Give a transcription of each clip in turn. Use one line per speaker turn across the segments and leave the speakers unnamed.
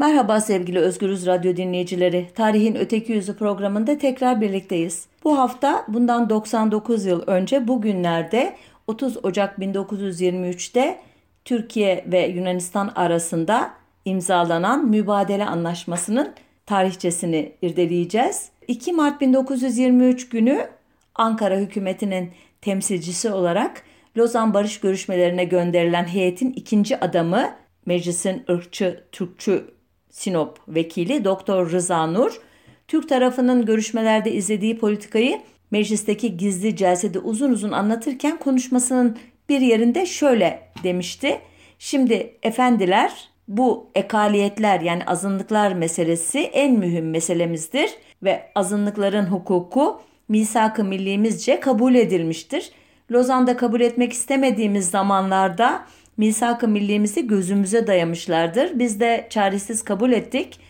Merhaba sevgili Özgürüz Radyo dinleyicileri. Tarihin Öteki Yüzü programında tekrar birlikteyiz. Bu hafta bundan 99 yıl önce bugünlerde 30 Ocak 1923'te Türkiye ve Yunanistan arasında imzalanan mübadele anlaşmasının tarihçesini irdeleyeceğiz. 2 Mart 1923 günü Ankara hükümetinin temsilcisi olarak Lozan Barış görüşmelerine gönderilen heyetin ikinci adamı meclisin ırkçı Türkçü Sinop vekili Doktor Rıza Nur, Türk tarafının görüşmelerde izlediği politikayı meclisteki gizli celsede uzun uzun anlatırken konuşmasının bir yerinde şöyle demişti. Şimdi efendiler bu ekaliyetler yani azınlıklar meselesi en mühim meselemizdir ve azınlıkların hukuku misak-ı millimizce kabul edilmiştir. Lozan'da kabul etmek istemediğimiz zamanlarda misak-ı millimizi gözümüze dayamışlardır. Biz de çaresiz kabul ettik.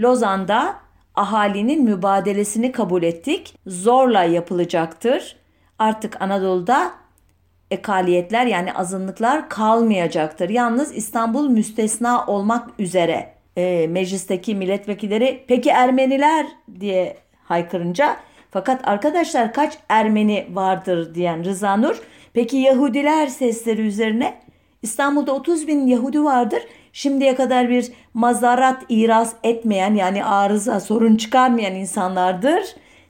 Lozan'da ahalinin mübadelesini kabul ettik. Zorla yapılacaktır. Artık Anadolu'da ekaliyetler yani azınlıklar kalmayacaktır. Yalnız İstanbul müstesna olmak üzere e, meclisteki milletvekilleri peki Ermeniler diye haykırınca fakat arkadaşlar kaç Ermeni vardır diyen Rıza Nur peki Yahudiler sesleri üzerine İstanbul'da 30 bin Yahudi vardır. Şimdiye kadar bir mazarat iraz etmeyen yani arıza sorun çıkarmayan insanlardır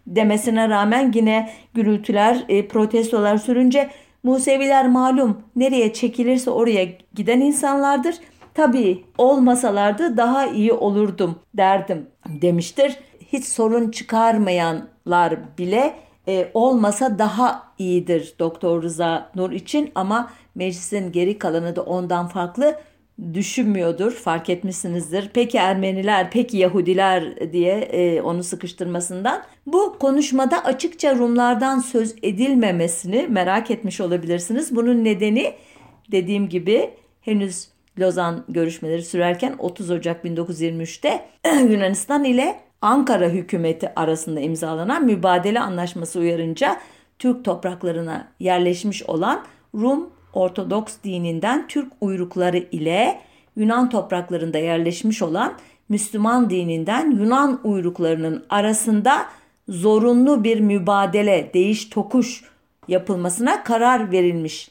demesine rağmen yine gürültüler, e, protestolar sürünce Museviler malum nereye çekilirse oraya giden insanlardır. Tabii olmasalardı daha iyi olurdum derdim demiştir. Hiç sorun çıkarmayanlar bile e, olmasa daha iyidir Doktor Rıza Nur için ama meclisin geri kalanı da ondan farklı düşünmüyordur fark etmişsinizdir. Peki Ermeniler, peki Yahudiler diye e, onu sıkıştırmasından. Bu konuşmada açıkça Rumlardan söz edilmemesini merak etmiş olabilirsiniz. Bunun nedeni dediğim gibi henüz Lozan görüşmeleri sürerken 30 Ocak 1923'te Yunanistan ile Ankara hükümeti arasında imzalanan mübadele anlaşması uyarınca Türk topraklarına yerleşmiş olan Rum Ortodoks dininden Türk uyrukları ile Yunan topraklarında yerleşmiş olan Müslüman dininden Yunan uyruklarının arasında zorunlu bir mübadele, değiş tokuş yapılmasına karar verilmiş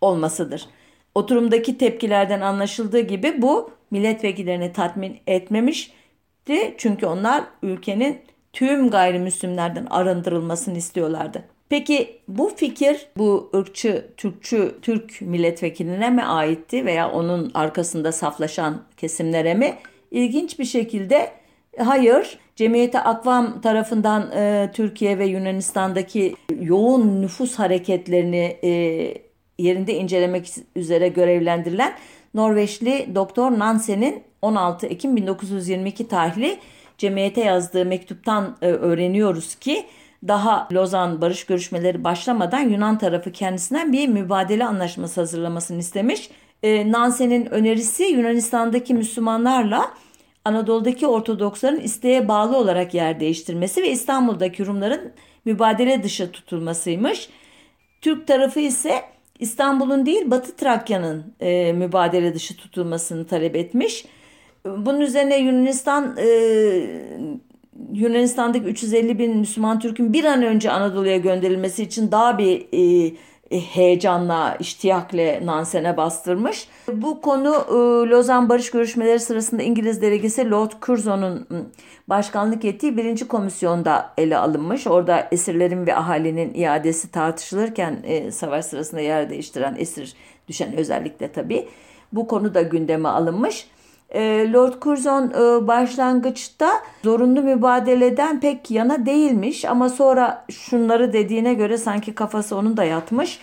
olmasıdır. Oturumdaki tepkilerden anlaşıldığı gibi bu milletvekillerini tatmin etmemişti. Çünkü onlar ülkenin tüm gayrimüslimlerden arındırılmasını istiyorlardı. Peki bu fikir bu ırkçı, Türkçü, Türk milletvekiline mi aitti veya onun arkasında saflaşan kesimlere mi? İlginç bir şekilde hayır. Cemiyete Akvam tarafından e, Türkiye ve Yunanistan'daki yoğun nüfus hareketlerini e, yerinde incelemek üzere görevlendirilen Norveçli Doktor Nansen'in 16 Ekim 1922 tarihli cemiyete yazdığı mektuptan e, öğreniyoruz ki daha Lozan barış görüşmeleri başlamadan Yunan tarafı kendisinden bir mübadele anlaşması hazırlamasını istemiş. E, Nansen'in önerisi Yunanistan'daki Müslümanlarla Anadolu'daki Ortodoksların isteğe bağlı olarak yer değiştirmesi ve İstanbul'daki Rumların mübadele dışı tutulmasıymış. Türk tarafı ise İstanbul'un değil Batı Trakya'nın e, mübadele dışı tutulmasını talep etmiş. Bunun üzerine Yunanistan e, Yunanistan'daki 350 bin Müslüman Türk'ün bir an önce Anadolu'ya gönderilmesi için daha bir e, e, heyecanla, iştiyakle Nansen'e bastırmış. Bu konu e, Lozan Barış Görüşmeleri sırasında İngiliz delegesi Lord Curzon'un başkanlık ettiği birinci komisyonda ele alınmış. Orada esirlerin ve ahalinin iadesi tartışılırken e, savaş sırasında yer değiştiren esir düşen özellikle tabii. Bu konu da gündeme alınmış. Ee, Lord Curzon e, başlangıçta zorunlu mübadeleden pek yana değilmiş ama sonra şunları dediğine göre sanki kafası onun da yatmış.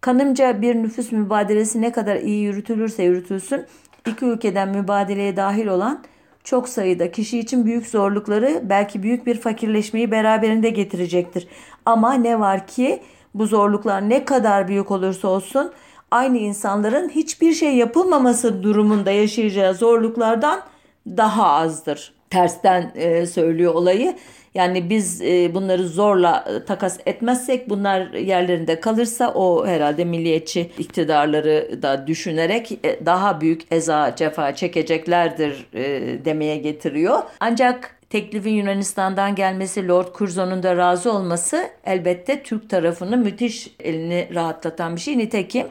Kanımca bir nüfus mübadelesi ne kadar iyi yürütülürse yürütülsün iki ülkeden mübadeleye dahil olan çok sayıda kişi için büyük zorlukları belki büyük bir fakirleşmeyi beraberinde getirecektir. Ama ne var ki bu zorluklar ne kadar büyük olursa olsun aynı insanların hiçbir şey yapılmaması durumunda yaşayacağı zorluklardan daha azdır. tersten e, söylüyor olayı. Yani biz e, bunları zorla e, takas etmezsek bunlar yerlerinde kalırsa o herhalde milliyetçi iktidarları da düşünerek e, daha büyük eza cefa çekeceklerdir e, demeye getiriyor. Ancak teklifin Yunanistan'dan gelmesi, Lord Curzon'un da razı olması elbette Türk tarafını müthiş elini rahatlatan bir şey. Nitekim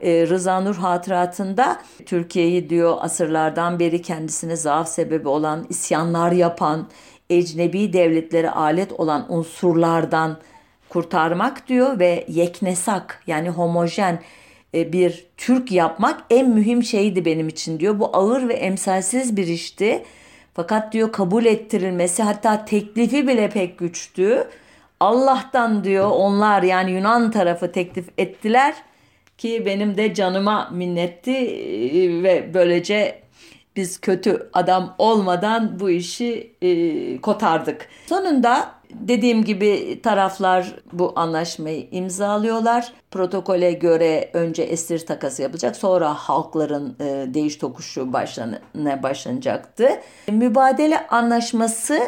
e, Rıza Nur hatıratında Türkiye'yi diyor asırlardan beri kendisine zaaf sebebi olan, isyanlar yapan, ecnebi devletlere alet olan unsurlardan kurtarmak diyor ve yeknesak yani homojen e, bir Türk yapmak en mühim şeydi benim için diyor. Bu ağır ve emsalsiz bir işti. Fakat diyor kabul ettirilmesi hatta teklifi bile pek güçtü. Allah'tan diyor onlar yani Yunan tarafı teklif ettiler ki benim de canıma minnetti e, ve böylece biz kötü adam olmadan bu işi e, kotardık. Sonunda dediğim gibi taraflar bu anlaşmayı imzalıyorlar. Protokole göre önce esir takası yapılacak sonra halkların e, değiş tokuşu başlanına başlanacaktı. Mübadele anlaşması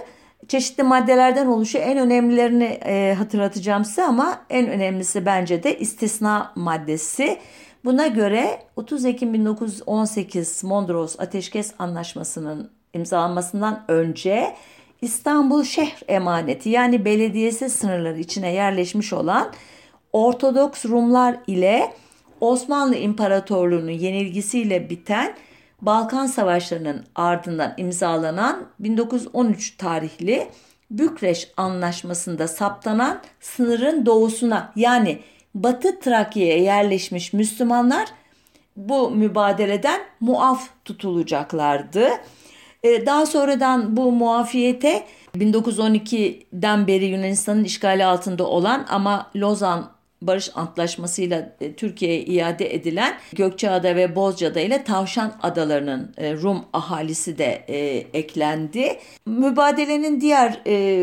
çeşitli maddelerden oluşuyor. En önemlilerini e, hatırlatacağım size ama en önemlisi bence de istisna maddesi. Buna göre 30 Ekim 1918 Mondros Ateşkes Anlaşması'nın imzalanmasından önce İstanbul şehir emaneti yani belediyesi sınırları içine yerleşmiş olan Ortodoks Rumlar ile Osmanlı İmparatorluğu'nun yenilgisiyle biten Balkan Savaşları'nın ardından imzalanan 1913 tarihli Bükreş Anlaşması'nda saptanan sınırın doğusuna yani Batı Trakya'ya yerleşmiş Müslümanlar bu mübadeleden muaf tutulacaklardı. Ee, daha sonradan bu muafiyete 1912'den beri Yunanistan'ın işgali altında olan ama Lozan Barış Antlaşması'yla e, Türkiye'ye iade edilen Gökçeada ve Bozcaada ile Tavşan Adaları'nın e, Rum ahalisi de e, eklendi. Mübadelenin diğer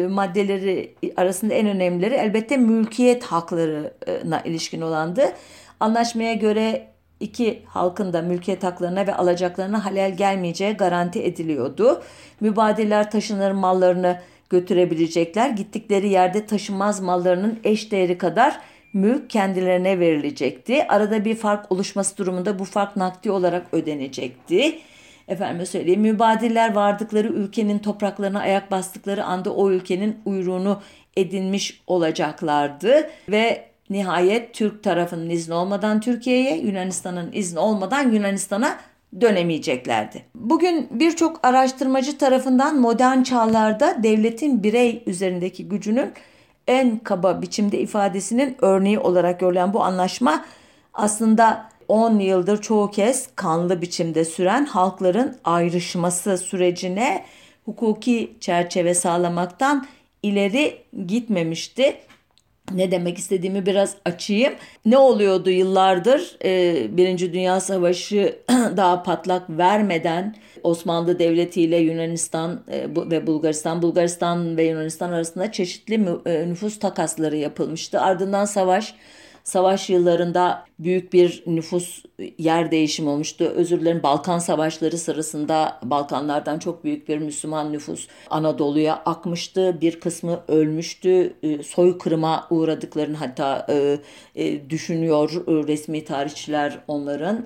maddeleri arasında en önemlileri elbette mülkiyet haklarına ilişkin olandı. Anlaşmaya göre iki halkın da mülkiyet haklarına ve alacaklarına halel gelmeyeceği garanti ediliyordu. Mübadeleler taşınır mallarını götürebilecekler. Gittikleri yerde taşınmaz mallarının eş değeri kadar mülk kendilerine verilecekti. Arada bir fark oluşması durumunda bu fark nakdi olarak ödenecekti. Efendim söyleyeyim mübadiller vardıkları ülkenin topraklarına ayak bastıkları anda o ülkenin uyruğunu edinmiş olacaklardı ve nihayet Türk tarafının izni olmadan Türkiye'ye, Yunanistan'ın izni olmadan Yunanistan'a dönemeyeceklerdi. Bugün birçok araştırmacı tarafından modern çağlarda devletin birey üzerindeki gücünün en kaba biçimde ifadesinin örneği olarak görülen bu anlaşma aslında 10 yıldır çoğu kez kanlı biçimde süren halkların ayrışması sürecine hukuki çerçeve sağlamaktan ileri gitmemişti. Ne demek istediğimi biraz açayım. Ne oluyordu yıllardır? Ee, Birinci Dünya Savaşı daha patlak vermeden Osmanlı Devleti ile Yunanistan e, ve Bulgaristan, Bulgaristan ve Yunanistan arasında çeşitli e, nüfus takasları yapılmıştı. Ardından savaş Savaş yıllarında büyük bir nüfus yer değişimi olmuştu. Özür dilerim Balkan Savaşları sırasında Balkanlardan çok büyük bir Müslüman nüfus Anadolu'ya akmıştı. Bir kısmı ölmüştü. E, soykırıma uğradıklarını hatta e, e, düşünüyor resmi tarihçiler onların.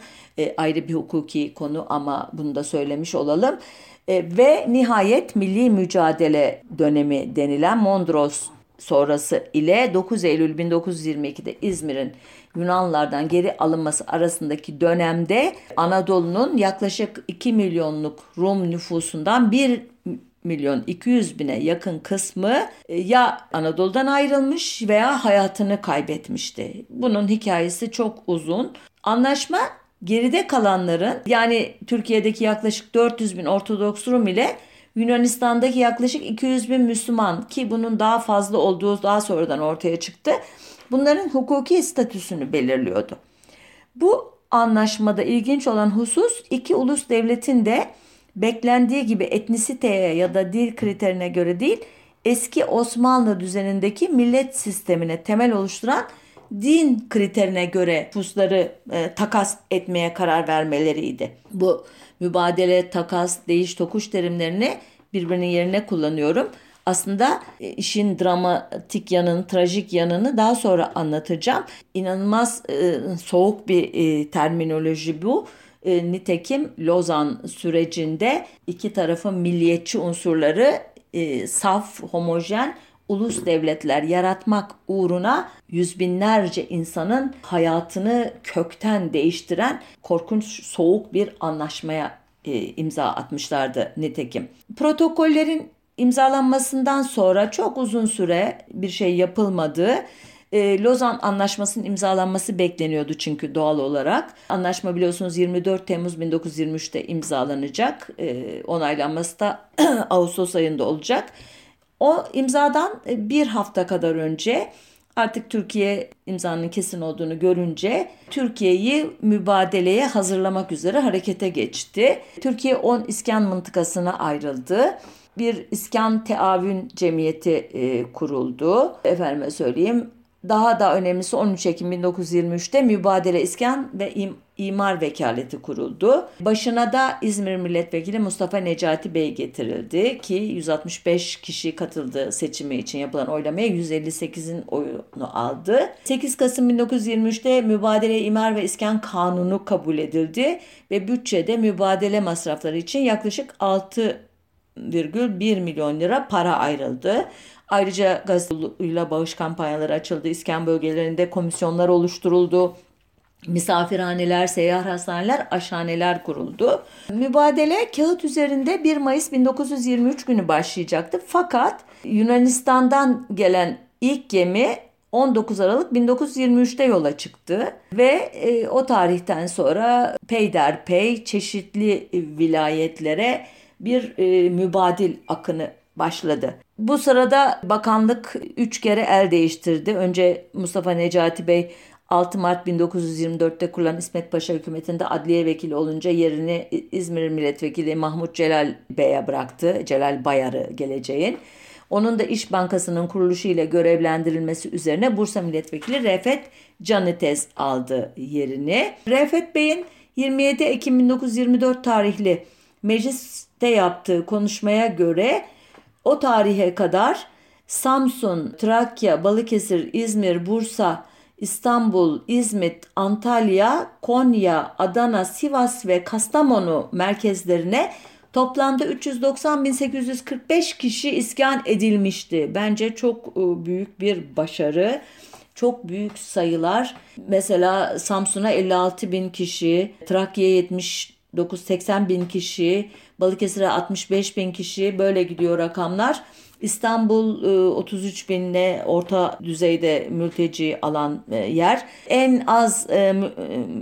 Ayrı bir hukuki konu ama bunu da söylemiş olalım. Ve nihayet milli mücadele dönemi denilen Mondros sonrası ile 9 Eylül 1922'de İzmir'in Yunanlardan geri alınması arasındaki dönemde Anadolu'nun yaklaşık 2 milyonluk Rum nüfusundan 1 milyon 200 bine yakın kısmı e, ya Anadolu'dan ayrılmış veya hayatını kaybetmişti. Bunun hikayesi çok uzun. Anlaşma geride kalanların yani Türkiye'deki yaklaşık 400 bin Ortodoks Rum ile Yunanistan'daki yaklaşık 200 bin Müslüman ki bunun daha fazla olduğu daha sonradan ortaya çıktı. Bunların hukuki statüsünü belirliyordu. Bu anlaşmada ilginç olan husus iki ulus devletin de beklendiği gibi etnisiteye ya da dil kriterine göre değil eski Osmanlı düzenindeki millet sistemine temel oluşturan din kriterine göre pusları e, takas etmeye karar vermeleriydi. Bu mübadele, takas, değiş tokuş terimlerini birbirinin yerine kullanıyorum. Aslında e, işin dramatik yanını, trajik yanını daha sonra anlatacağım. İnanılmaz e, soğuk bir e, terminoloji bu. E, nitekim Lozan sürecinde iki tarafın milliyetçi unsurları e, saf, homojen ulus devletler yaratmak uğruna yüz binlerce insanın hayatını kökten değiştiren korkunç soğuk bir anlaşmaya e, imza atmışlardı nitekim. Protokollerin imzalanmasından sonra çok uzun süre bir şey yapılmadı. E, Lozan Anlaşması'nın imzalanması bekleniyordu çünkü doğal olarak. Anlaşma biliyorsunuz 24 Temmuz 1923'te imzalanacak. E, onaylanması da Ağustos ayında olacak. O imzadan bir hafta kadar önce artık Türkiye imzanın kesin olduğunu görünce Türkiye'yi mübadeleye hazırlamak üzere harekete geçti. Türkiye 10 iskan mıntıkasına ayrıldı bir iskan teavün cemiyeti e, kuruldu. Efendime söyleyeyim daha da önemlisi 13 Ekim 1923'te Mübadele İskan ve İm İmar Vekaleti kuruldu. Başına da İzmir Milletvekili Mustafa Necati Bey getirildi ki 165 kişi katıldı seçimi için yapılan oylamaya 158'in oyunu aldı. 8 Kasım 1923'te Mübadele İmar ve İskan Kanunu kabul edildi ve bütçede mübadele masrafları için yaklaşık 6,1 milyon lira para ayrıldı. Ayrıca gazeteciyle bağış kampanyaları açıldı. İskan bölgelerinde komisyonlar oluşturuldu. Misafirhaneler, seyyar hastaneler, aşhaneler kuruldu. Mübadele kağıt üzerinde 1 Mayıs 1923 günü başlayacaktı. Fakat Yunanistan'dan gelen ilk gemi 19 Aralık 1923'te yola çıktı ve e, o tarihten sonra peyderpey çeşitli vilayetlere bir e, mübadil akını başladı. Bu sırada bakanlık üç kere el değiştirdi. Önce Mustafa Necati Bey 6 Mart 1924'te kurulan İsmet Paşa hükümetinde adliye vekili olunca yerini İzmir Milletvekili Mahmut Celal Bey'e bıraktı. Celal Bayar'ı geleceğin. Onun da İş Bankası'nın kuruluşu ile görevlendirilmesi üzerine Bursa Milletvekili Refet Canitez aldı yerini. Refet Bey'in 27 Ekim 1924 tarihli mecliste yaptığı konuşmaya göre o tarihe kadar Samsun, Trakya, Balıkesir, İzmir, Bursa, İstanbul, İzmit, Antalya, Konya, Adana, Sivas ve Kastamonu merkezlerine toplamda 390.845 kişi iskan edilmişti. Bence çok e, büyük bir başarı. Çok büyük sayılar. Mesela Samsun'a 56 bin kişi, Trakya'ya 79-80 bin kişi, Balıkesir'e 65 bin kişi böyle gidiyor rakamlar. İstanbul 33 e, binle orta düzeyde mülteci alan e, yer. En az e,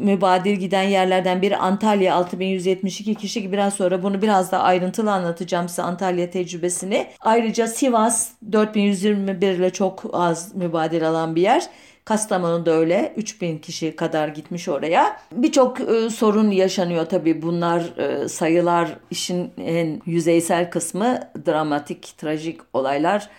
mübadil giden yerlerden biri Antalya 6172 kişi. Biraz sonra bunu biraz da ayrıntılı anlatacağım size Antalya tecrübesini. Ayrıca Sivas 4121 ile çok az mübadil alan bir yer. Kastamonu'da öyle 3000 kişi kadar gitmiş oraya. Birçok e, sorun yaşanıyor tabii bunlar e, sayılar işin en yüzeysel kısmı dramatik, trajik olaylar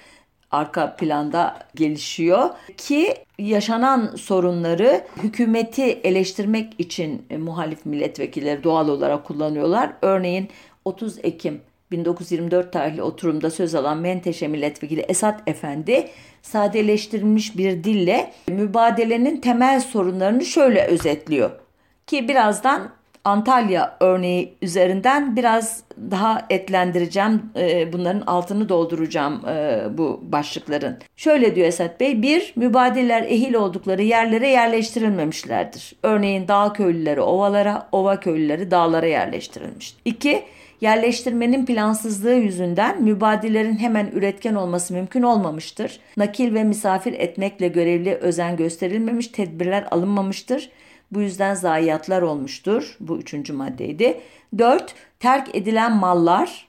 arka planda gelişiyor ki yaşanan sorunları hükümeti eleştirmek için e, muhalif milletvekilleri doğal olarak kullanıyorlar. Örneğin 30 Ekim 1924 tarihli oturumda söz alan Menteşe Milletvekili Esat Efendi sadeleştirilmiş bir dille mübadelenin temel sorunlarını şöyle özetliyor. Ki birazdan Antalya örneği üzerinden biraz daha etlendireceğim. E, bunların altını dolduracağım e, bu başlıkların. Şöyle diyor Esat Bey. Bir, mübadiller ehil oldukları yerlere yerleştirilmemişlerdir. Örneğin dağ köylüleri ovalara, ova köylüleri dağlara yerleştirilmiştir. İki, Yerleştirmenin plansızlığı yüzünden mübadilerin hemen üretken olması mümkün olmamıştır. Nakil ve misafir etmekle görevli özen gösterilmemiş, tedbirler alınmamıştır. Bu yüzden zayiatlar olmuştur. Bu üçüncü maddeydi. Dört, terk edilen mallar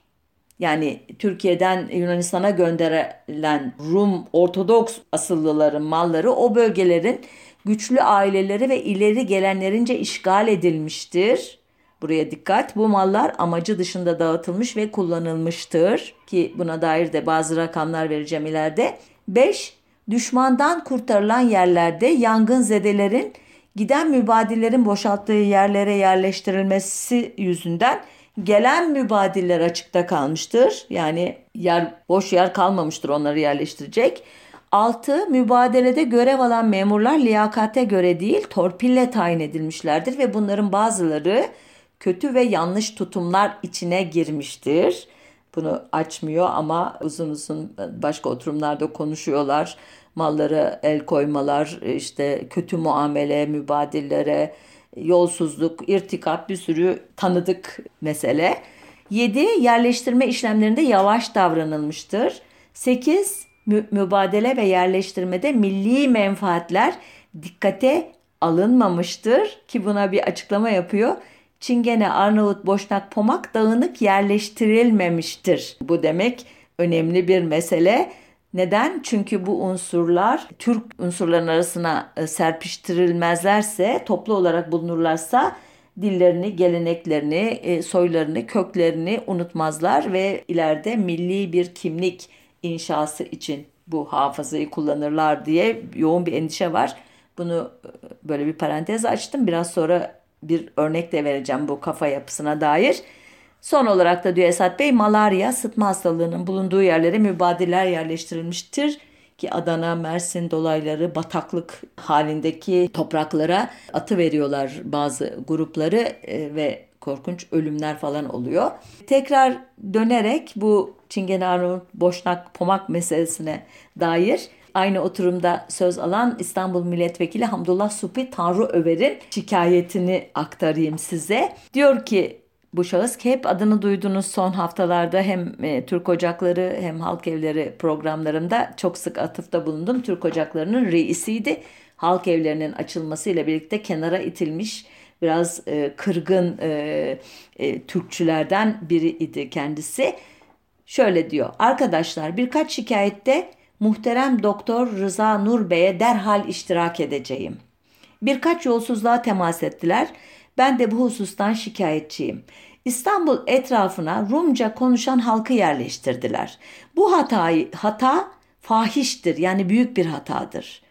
yani Türkiye'den Yunanistan'a gönderilen Rum Ortodoks asıllıların malları o bölgelerin güçlü aileleri ve ileri gelenlerince işgal edilmiştir. Buraya dikkat. Bu mallar amacı dışında dağıtılmış ve kullanılmıştır ki buna dair de bazı rakamlar vereceğim ileride. 5. Düşmandan kurtarılan yerlerde yangın zedelerin giden mübadillerin boşalttığı yerlere yerleştirilmesi yüzünden Gelen mübadiller açıkta kalmıştır. Yani yer boş yer kalmamıştır onları yerleştirecek. 6. Mübadelede görev alan memurlar liyakate göre değil torpille tayin edilmişlerdir ve bunların bazıları kötü ve yanlış tutumlar içine girmiştir. Bunu açmıyor ama uzun uzun başka oturumlarda konuşuyorlar. Mallara el koymalar, işte kötü muamele, mübadillere, yolsuzluk, irtikap bir sürü tanıdık mesele. 7. Yerleştirme işlemlerinde yavaş davranılmıştır. 8. Mü- mübadele ve yerleştirmede milli menfaatler dikkate alınmamıştır ki buna bir açıklama yapıyor. Çingene, Arnavut, Boşnak, Pomak dağınık yerleştirilmemiştir. Bu demek önemli bir mesele. Neden? Çünkü bu unsurlar Türk unsurların arasına e, serpiştirilmezlerse, toplu olarak bulunurlarsa dillerini, geleneklerini, e, soylarını, köklerini unutmazlar ve ileride milli bir kimlik inşası için bu hafızayı kullanırlar diye yoğun bir endişe var. Bunu e, böyle bir parantez açtım. Biraz sonra bir örnek de vereceğim bu kafa yapısına dair. Son olarak da diyor Esat Bey malaria sıtma hastalığının bulunduğu yerlere mübadiller yerleştirilmiştir ki Adana, Mersin dolayları bataklık halindeki topraklara atı veriyorlar bazı grupları e, ve korkunç ölümler falan oluyor. Tekrar dönerek bu Çingene Arnavut Boşnak Pomak meselesine dair aynı oturumda söz alan İstanbul Milletvekili Hamdullah Supi Tanrı Över'in şikayetini aktarayım size. Diyor ki bu şahıs hep adını duyduğunuz son haftalarda hem e, Türk Ocakları hem Halk Evleri programlarında çok sık atıfta bulundum. Türk Ocakları'nın reisiydi. Halk evlerinin açılmasıyla birlikte kenara itilmiş biraz e, kırgın e, e, Türkçülerden biri idi kendisi. Şöyle diyor. Arkadaşlar birkaç şikayette muhterem doktor Rıza Nur Bey'e derhal iştirak edeceğim. Birkaç yolsuzluğa temas ettiler. Ben de bu husustan şikayetçiyim. İstanbul etrafına Rumca konuşan halkı yerleştirdiler. Bu hatayı hata fahiştir yani büyük bir hatadır.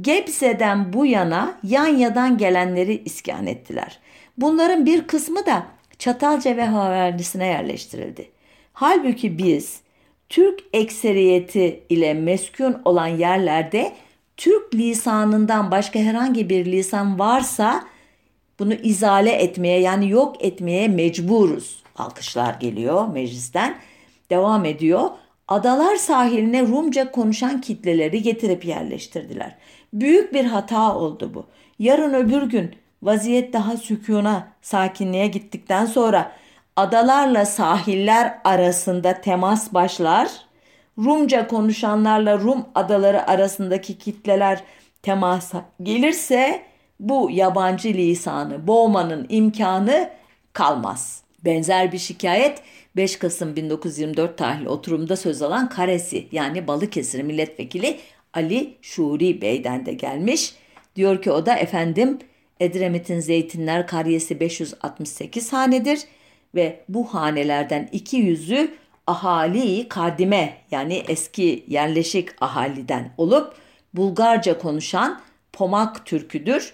Gebze'den bu yana Yanya'dan gelenleri iskan ettiler. Bunların bir kısmı da Çatalca ve Haverlisine yerleştirildi. Halbuki biz Türk ekseriyeti ile meskun olan yerlerde Türk lisanından başka herhangi bir lisan varsa bunu izale etmeye yani yok etmeye mecburuz. Alkışlar geliyor meclisten. Devam ediyor. Adalar sahiline Rumca konuşan kitleleri getirip yerleştirdiler. Büyük bir hata oldu bu. Yarın öbür gün vaziyet daha sükuna, sakinliğe gittikten sonra adalarla sahiller arasında temas başlar. Rumca konuşanlarla Rum adaları arasındaki kitleler temasa gelirse bu yabancı lisanı boğmanın imkanı kalmaz. Benzer bir şikayet 5 Kasım 1924 tarihli oturumda söz alan Karesi yani Balıkesir milletvekili Ali Şuri Bey'den de gelmiş. Diyor ki o da efendim Edremit'in Zeytinler Karyesi 568 hanedir ve bu hanelerden 200'ü ahali kadime yani eski yerleşik ahaliden olup Bulgarca konuşan Pomak Türküdür.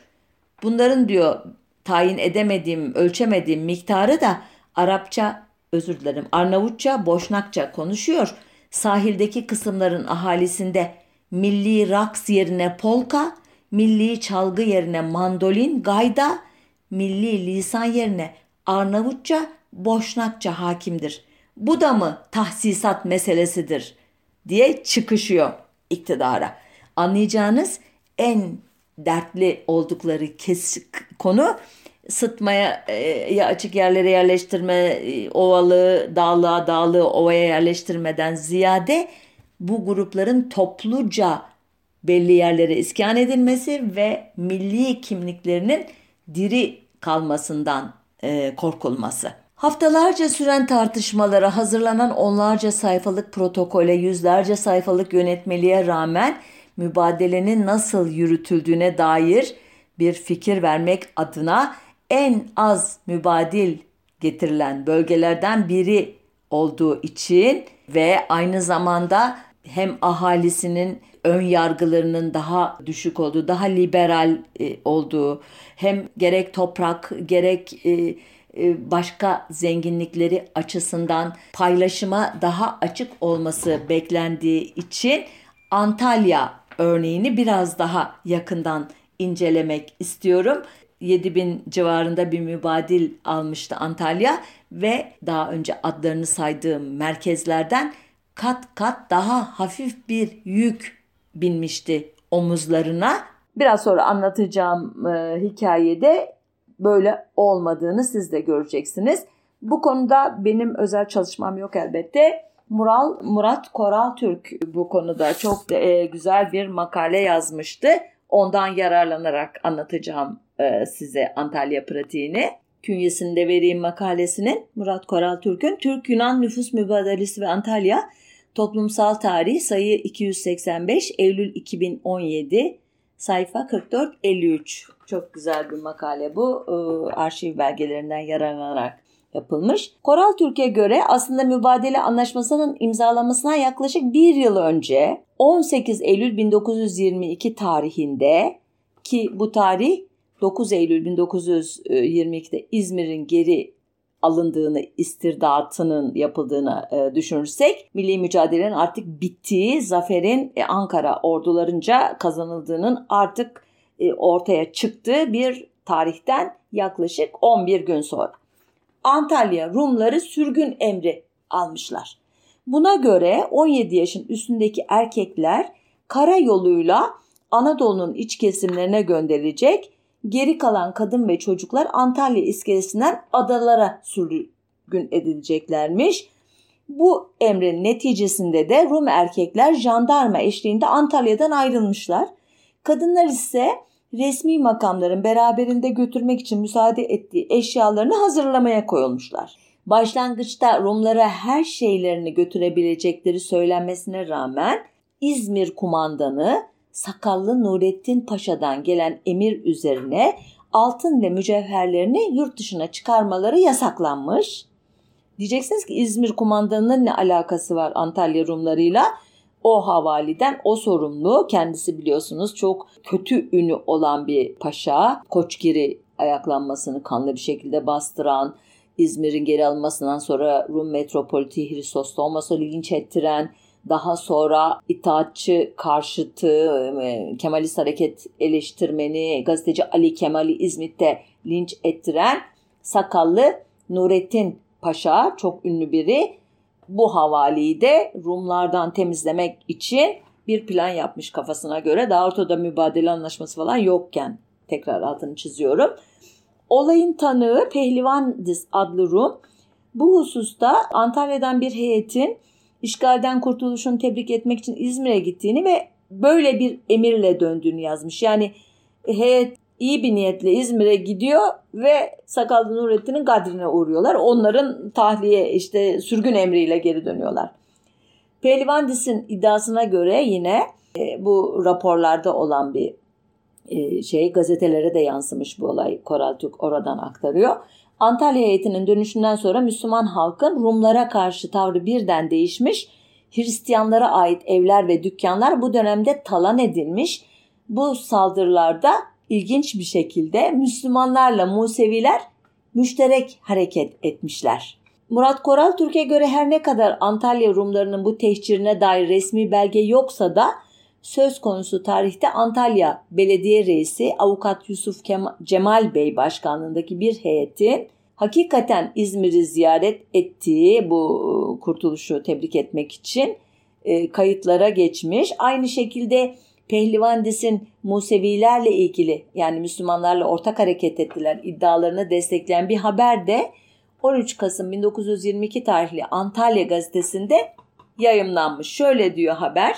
Bunların diyor tayin edemediğim, ölçemediğim miktarı da Arapça, özür dilerim Arnavutça, Boşnakça konuşuyor. Sahildeki kısımların ahalisinde milli raks yerine polka, milli çalgı yerine mandolin, gayda, milli lisan yerine Arnavutça, Boşnakça hakimdir. Bu da mı tahsisat meselesidir diye çıkışıyor iktidara. Anlayacağınız en dertli oldukları kes konu sıtmaya ya açık yerlere yerleştirme, ovalı, dağlığa, dağlı, ovaya yerleştirmeden ziyade bu grupların topluca belli yerlere iskan edilmesi ve milli kimliklerinin diri kalmasından e, korkulması. Haftalarca süren tartışmalara hazırlanan onlarca sayfalık protokole, yüzlerce sayfalık yönetmeliğe rağmen mübadelenin nasıl yürütüldüğüne dair bir fikir vermek adına en az mübadil getirilen bölgelerden biri olduğu için ve aynı zamanda hem ahalisinin ön yargılarının daha düşük olduğu, daha liberal e, olduğu, hem gerek toprak gerek e, e, başka zenginlikleri açısından paylaşıma daha açık olması beklendiği için Antalya örneğini biraz daha yakından incelemek istiyorum. 7000 civarında bir mübadil almıştı Antalya ve daha önce adlarını saydığım merkezlerden kat kat daha hafif bir yük binmişti omuzlarına. Biraz sonra anlatacağım e, hikayede böyle olmadığını siz de göreceksiniz. Bu konuda benim özel çalışmam yok elbette. Mural Murat Koral Türk bu konuda çok e, güzel bir makale yazmıştı. Ondan yararlanarak anlatacağım e, size Antalya pratiğini. Künyesinde vereyim makalesinin Murat Koral Türk'ün Türk-Yunan Nüfus Mübadelesi ve Antalya Toplumsal Tarih sayı 285 Eylül 2017 sayfa 44-53. Çok güzel bir makale bu. E, arşiv belgelerinden yararlanarak yapılmış. Koral Türk'e göre aslında mübadele anlaşmasının imzalanmasına yaklaşık bir yıl önce 18 Eylül 1922 tarihinde ki bu tarih 9 Eylül 1922'de İzmir'in geri alındığını, istirdatının yapıldığını e, düşünürsek milli mücadelenin artık bittiği, zaferin e, Ankara ordularınca kazanıldığının artık e, ortaya çıktığı bir tarihten yaklaşık 11 gün sonra. Antalya Rumları sürgün emri almışlar. Buna göre 17 yaşın üstündeki erkekler kara yoluyla Anadolu'nun iç kesimlerine gönderilecek, geri kalan kadın ve çocuklar Antalya iskelesinden adalara sürgün edileceklermiş. Bu emrin neticesinde de Rum erkekler jandarma eşliğinde Antalya'dan ayrılmışlar. Kadınlar ise resmi makamların beraberinde götürmek için müsaade ettiği eşyalarını hazırlamaya koyulmuşlar. Başlangıçta Rumlara her şeylerini götürebilecekleri söylenmesine rağmen İzmir kumandanı sakallı Nurettin Paşa'dan gelen emir üzerine altın ve mücevherlerini yurt dışına çıkarmaları yasaklanmış. Diyeceksiniz ki İzmir kumandanının ne alakası var Antalya Rumlarıyla? O havaliden o sorumlu kendisi biliyorsunuz çok kötü ünü olan bir paşa. Koçgiri ayaklanmasını kanlı bir şekilde bastıran, İzmir'in geri alınmasından sonra Rum metropoliti Hristostomos'u linç ettiren, daha sonra itaatçı karşıtı e, Kemalist hareket eleştirmeni gazeteci Ali Kemal'i İzmit'te linç ettiren sakallı Nurettin Paşa çok ünlü biri bu havaliyi de Rumlardan temizlemek için bir plan yapmış kafasına göre. Daha ortada mübadele anlaşması falan yokken tekrar altını çiziyorum. Olayın tanığı Pehlivandiz adlı Rum bu hususta Antalya'dan bir heyetin işgalden kurtuluşunu tebrik etmek için İzmir'e gittiğini ve böyle bir emirle döndüğünü yazmış. Yani heyet iyi bir niyetle İzmir'e gidiyor ve Sakallı Nurettin'in gadrine uğruyorlar. Onların tahliye işte sürgün emriyle geri dönüyorlar. Pehlivandis'in iddiasına göre yine e, bu raporlarda olan bir e, şey gazetelere de yansımış bu olay. Koral Türk oradan aktarıyor. Antalya heyetinin dönüşünden sonra Müslüman halkın Rumlara karşı tavrı birden değişmiş. Hristiyanlara ait evler ve dükkanlar bu dönemde talan edilmiş. Bu saldırılarda ilginç bir şekilde Müslümanlarla Museviler müşterek hareket etmişler. Murat Koral Türk'e göre her ne kadar Antalya Rumlarının bu tehcirine dair resmi belge yoksa da söz konusu tarihte Antalya Belediye Reisi Avukat Yusuf Cemal Bey başkanlığındaki bir heyetin hakikaten İzmir'i ziyaret ettiği bu kurtuluşu tebrik etmek için e, kayıtlara geçmiş. Aynı şekilde Pehlivandis'in Musevilerle ilgili yani Müslümanlarla ortak hareket ettiler iddialarını destekleyen bir haber de 13 Kasım 1922 tarihli Antalya gazetesinde yayımlanmış. Şöyle diyor haber.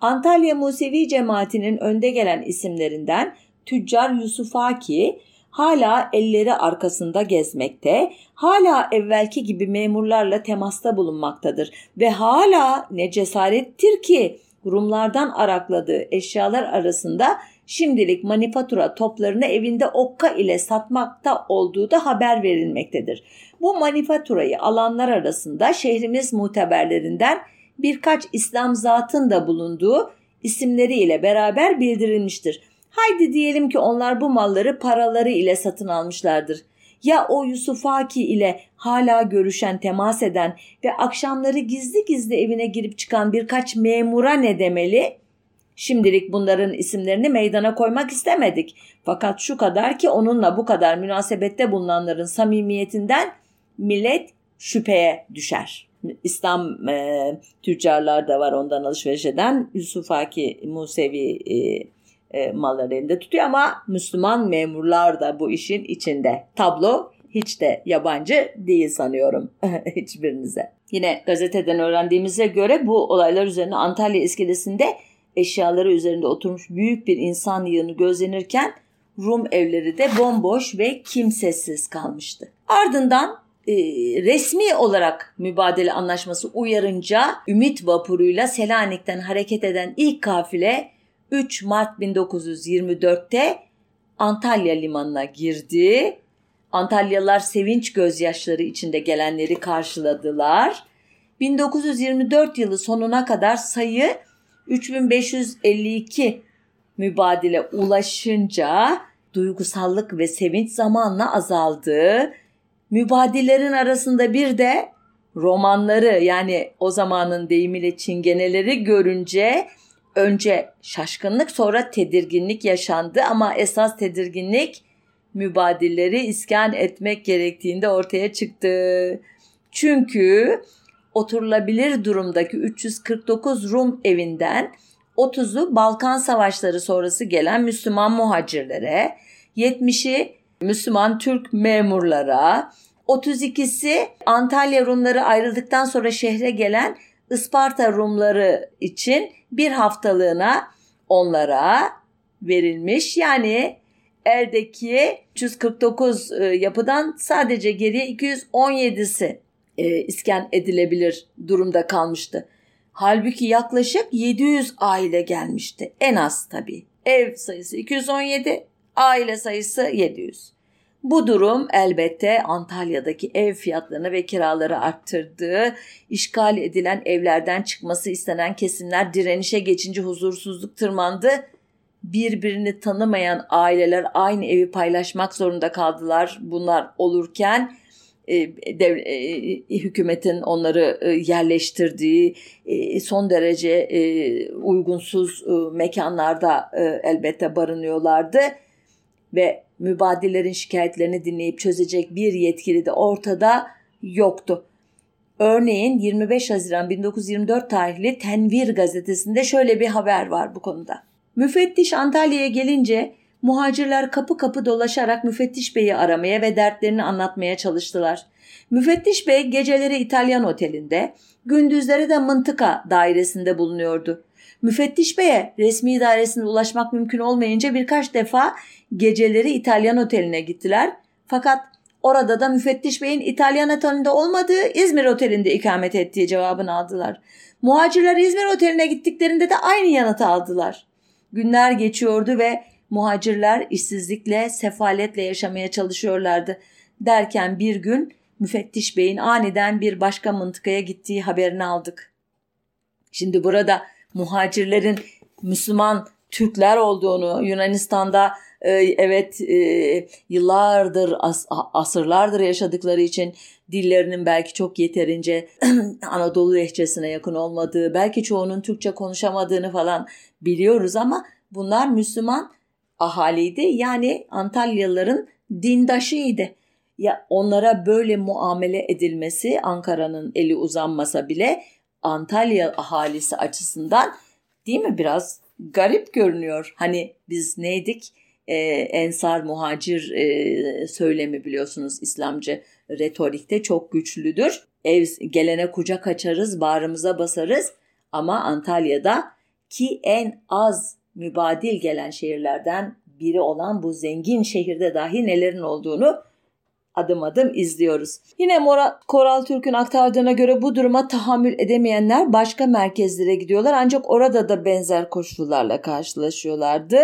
Antalya Musevi cemaatinin önde gelen isimlerinden Tüccar Yusuf Aki hala elleri arkasında gezmekte, hala evvelki gibi memurlarla temasta bulunmaktadır ve hala ne cesarettir ki Rumlardan arakladığı eşyalar arasında şimdilik manifatura toplarını evinde okka ile satmakta olduğu da haber verilmektedir. Bu manifaturayı alanlar arasında şehrimiz muteberlerinden birkaç İslam zatın da bulunduğu isimleriyle beraber bildirilmiştir. Haydi diyelim ki onlar bu malları paraları ile satın almışlardır. Ya o Yusuf Aki ile hala görüşen, temas eden ve akşamları gizli gizli evine girip çıkan birkaç memura ne demeli? Şimdilik bunların isimlerini meydana koymak istemedik. Fakat şu kadar ki onunla bu kadar münasebette bulunanların samimiyetinden millet şüpheye düşer. İslam e, tüccarlar da var ondan alışveriş eden. Yusuf Aki Musevi e, e, malları elinde tutuyor ama Müslüman memurlar da bu işin içinde. Tablo hiç de yabancı değil sanıyorum hiçbirinize. Yine gazeteden öğrendiğimize göre bu olaylar üzerine Antalya iskelesinde eşyaları üzerinde oturmuş büyük bir insan yığını gözlenirken Rum evleri de bomboş ve kimsesiz kalmıştı. Ardından e, resmi olarak mübadele anlaşması uyarınca Ümit vapuruyla Selanik'ten hareket eden ilk kafile 3 Mart 1924'te Antalya limanına girdi. Antalyalılar sevinç gözyaşları içinde gelenleri karşıladılar. 1924 yılı sonuna kadar sayı 3552 mübadele ulaşınca duygusallık ve sevinç zamanla azaldı. Mübadillerin arasında bir de romanları yani o zamanın deyimiyle çingeneleri görünce önce şaşkınlık sonra tedirginlik yaşandı ama esas tedirginlik mübadilleri iskan etmek gerektiğinde ortaya çıktı. Çünkü oturulabilir durumdaki 349 Rum evinden 30'u Balkan Savaşları sonrası gelen Müslüman muhacirlere, 70'i Müslüman Türk memurlara, 32'si Antalya Rumları ayrıldıktan sonra şehre gelen Isparta Rumları için bir haftalığına onlara verilmiş. Yani eldeki 349 e, yapıdan sadece geriye 217'si e, iskan edilebilir durumda kalmıştı. Halbuki yaklaşık 700 aile gelmişti. En az tabii. Ev sayısı 217, aile sayısı 700. Bu durum elbette Antalya'daki ev fiyatlarını ve kiraları arttırdı. İşgal edilen evlerden çıkması istenen kesimler direnişe geçince huzursuzluk tırmandı. Birbirini tanımayan aileler aynı evi paylaşmak zorunda kaldılar. Bunlar olurken e, dev, e, hükümetin onları e, yerleştirdiği e, son derece e, uygunsuz e, mekanlarda e, elbette barınıyorlardı ve mübadillerin şikayetlerini dinleyip çözecek bir yetkili de ortada yoktu. Örneğin 25 Haziran 1924 tarihli Tenvir gazetesinde şöyle bir haber var bu konuda. Müfettiş Antalya'ya gelince muhacirler kapı kapı dolaşarak müfettiş beyi aramaya ve dertlerini anlatmaya çalıştılar. Müfettiş bey geceleri İtalyan otelinde, gündüzleri de mıntıka dairesinde bulunuyordu. Müfettiş beye resmi dairesine ulaşmak mümkün olmayınca birkaç defa geceleri İtalyan oteline gittiler. Fakat orada da müfettiş beyin İtalyan otelinde olmadığı İzmir otelinde ikamet ettiği cevabını aldılar. Muhacirler İzmir oteline gittiklerinde de aynı yanıtı aldılar. Günler geçiyordu ve muhacirler işsizlikle, sefaletle yaşamaya çalışıyorlardı. Derken bir gün müfettiş beyin aniden bir başka mıntıkaya gittiği haberini aldık. Şimdi burada muhacirlerin Müslüman Türkler olduğunu, Yunanistan'da e, evet e, yıllardır, as, asırlardır yaşadıkları için dillerinin belki çok yeterince Anadolu lehçesine yakın olmadığı, belki çoğunun Türkçe konuşamadığını falan biliyoruz ama bunlar Müslüman ahaliydi. Yani Antalyalıların dindaşıydı. Ya onlara böyle muamele edilmesi Ankara'nın eli uzanmasa bile Antalya ahalisi açısından değil mi biraz garip görünüyor. Hani biz neydik? Ee, ensar muhacir e, söylemi biliyorsunuz İslamcı retorikte çok güçlüdür. Ev gelene kucak açarız, bağrımıza basarız ama Antalya'da ki en az mübadil gelen şehirlerden biri olan bu zengin şehirde dahi nelerin olduğunu adım adım izliyoruz. Yine Mora, Koral Türk'ün aktardığına göre bu duruma tahammül edemeyenler başka merkezlere gidiyorlar ancak orada da benzer koşullarla karşılaşıyorlardı.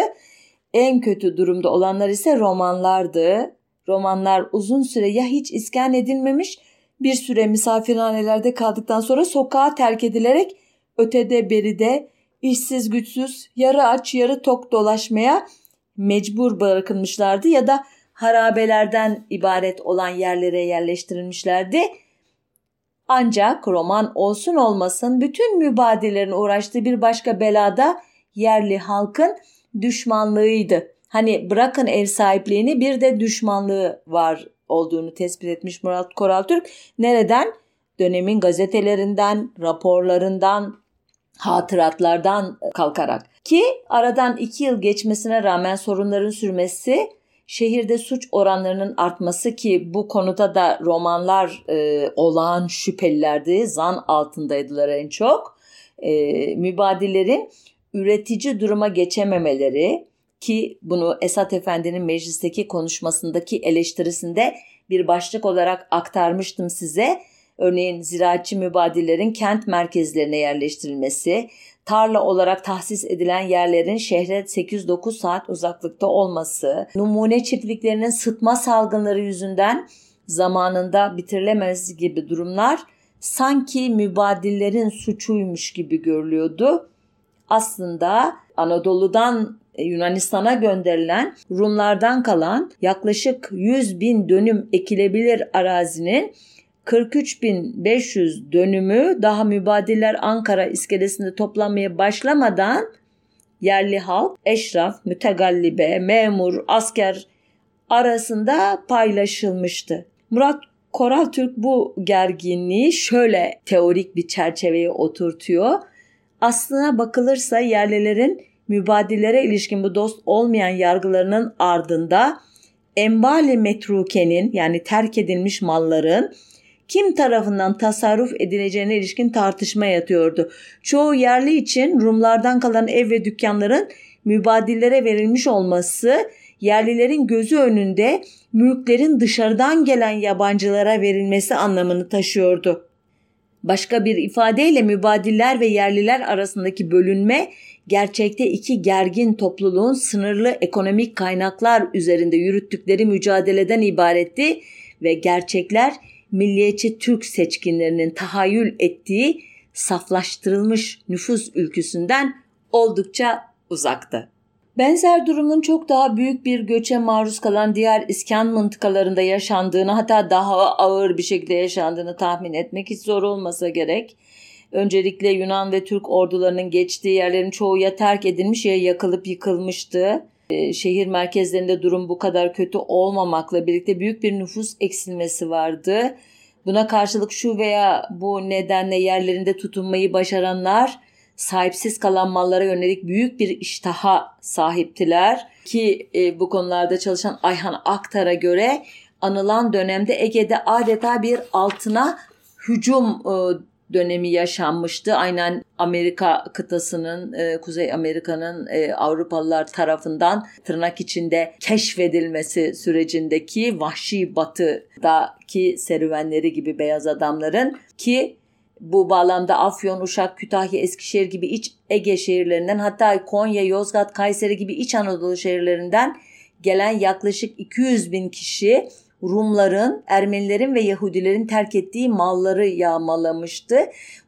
En kötü durumda olanlar ise romanlardı. Romanlar uzun süre ya hiç iskan edilmemiş bir süre misafirhanelerde kaldıktan sonra sokağa terk edilerek ötede beride işsiz güçsüz yarı aç yarı tok dolaşmaya mecbur bırakılmışlardı ya da harabelerden ibaret olan yerlere yerleştirilmişlerdi. Ancak roman olsun olmasın bütün mübadelerin uğraştığı bir başka belada yerli halkın düşmanlığıydı. Hani bırakın ev sahipliğini bir de düşmanlığı var olduğunu tespit etmiş Murat Koral Türk. Nereden? Dönemin gazetelerinden, raporlarından, hatıratlardan kalkarak. Ki aradan iki yıl geçmesine rağmen sorunların sürmesi şehirde suç oranlarının artması ki bu konuda da romanlar e, olağan şüphelilerdi, zan altındaydılar en çok. E, mübadillerin üretici duruma geçememeleri ki bunu Esat Efendi'nin meclisteki konuşmasındaki eleştirisinde bir başlık olarak aktarmıştım size. Örneğin ziraatçı mübadillerin kent merkezlerine yerleştirilmesi, tarla olarak tahsis edilen yerlerin şehre 8-9 saat uzaklıkta olması, numune çiftliklerinin sıtma salgınları yüzünden zamanında bitirilemez gibi durumlar sanki mübadillerin suçuymuş gibi görülüyordu. Aslında Anadolu'dan Yunanistan'a gönderilen Rumlardan kalan yaklaşık 100 bin dönüm ekilebilir arazinin 43.500 dönümü daha mübadiller Ankara iskelesinde toplanmaya başlamadan yerli halk, eşraf, mütegallibe, memur, asker arasında paylaşılmıştı. Murat Koral Türk bu gerginliği şöyle teorik bir çerçeveye oturtuyor. Aslına bakılırsa yerlilerin mübadillere ilişkin bu dost olmayan yargılarının ardında embali metrukenin yani terk edilmiş malların kim tarafından tasarruf edileceğine ilişkin tartışma yatıyordu. Çoğu yerli için Rumlardan kalan ev ve dükkanların mübadillere verilmiş olması yerlilerin gözü önünde mülklerin dışarıdan gelen yabancılara verilmesi anlamını taşıyordu. Başka bir ifadeyle mübadiller ve yerliler arasındaki bölünme gerçekte iki gergin topluluğun sınırlı ekonomik kaynaklar üzerinde yürüttükleri mücadeleden ibaretti ve gerçekler milliyetçi Türk seçkinlerinin tahayyül ettiği saflaştırılmış nüfus ülküsünden oldukça uzaktı. Benzer durumun çok daha büyük bir göçe maruz kalan diğer iskan mıntıkalarında yaşandığını hatta daha ağır bir şekilde yaşandığını tahmin etmek hiç zor olmasa gerek. Öncelikle Yunan ve Türk ordularının geçtiği yerlerin çoğu ya terk edilmiş ya yakılıp yıkılmıştı. Ee, şehir merkezlerinde durum bu kadar kötü olmamakla birlikte büyük bir nüfus eksilmesi vardı. Buna karşılık şu veya bu nedenle yerlerinde tutunmayı başaranlar sahipsiz kalan mallara yönelik büyük bir iştaha sahiptiler ki e, bu konularda çalışan Ayhan Aktar'a göre anılan dönemde Ege'de adeta bir altına hücum e, dönemi yaşanmıştı. Aynen Amerika kıtasının, e, Kuzey Amerika'nın e, Avrupalılar tarafından tırnak içinde keşfedilmesi sürecindeki vahşi batıdaki serüvenleri gibi beyaz adamların ki bu bağlamda Afyon, Uşak, Kütahya, Eskişehir gibi iç Ege şehirlerinden hatta Konya, Yozgat, Kayseri gibi iç Anadolu şehirlerinden gelen yaklaşık 200 bin kişi Rumların, Ermenilerin ve Yahudilerin terk ettiği malları yağmalamıştı.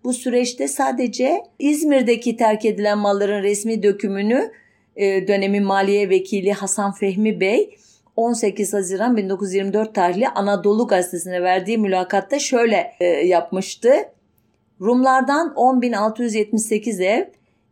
Bu süreçte sadece İzmir'deki terk edilen malların resmi dökümünü e, dönemin Maliye Vekili Hasan Fehmi Bey 18 Haziran 1924 tarihli Anadolu Gazetesi'ne verdiği mülakatta şöyle e, yapmıştı. Rumlardan 10.678 ev,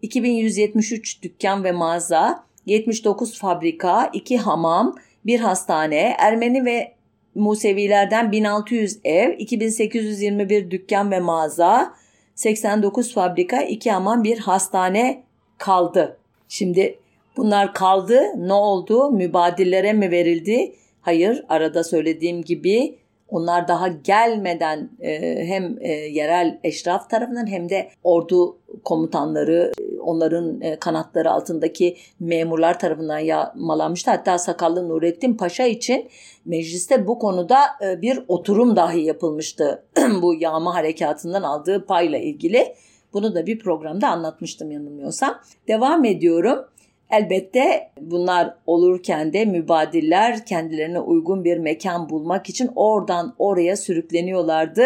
2173 dükkan ve mağaza, 79 fabrika, 2 hamam, bir hastane, Ermeni ve Musevilerden 1600 ev, 2821 dükkan ve mağaza, 89 fabrika, 2 hamam, bir hastane kaldı. Şimdi bunlar kaldı. Ne oldu? Mübadillere mi verildi? Hayır, arada söylediğim gibi onlar daha gelmeden e, hem e, yerel eşraf tarafından hem de ordu komutanları onların e, kanatları altındaki memurlar tarafından yağmalanmıştı. Hatta Sakallı Nurettin Paşa için mecliste bu konuda e, bir oturum dahi yapılmıştı. bu yağma harekatından aldığı payla ilgili. Bunu da bir programda anlatmıştım yanılmıyorsam. Devam ediyorum. Elbette bunlar olurken de mübadiller kendilerine uygun bir mekan bulmak için oradan oraya sürükleniyorlardı.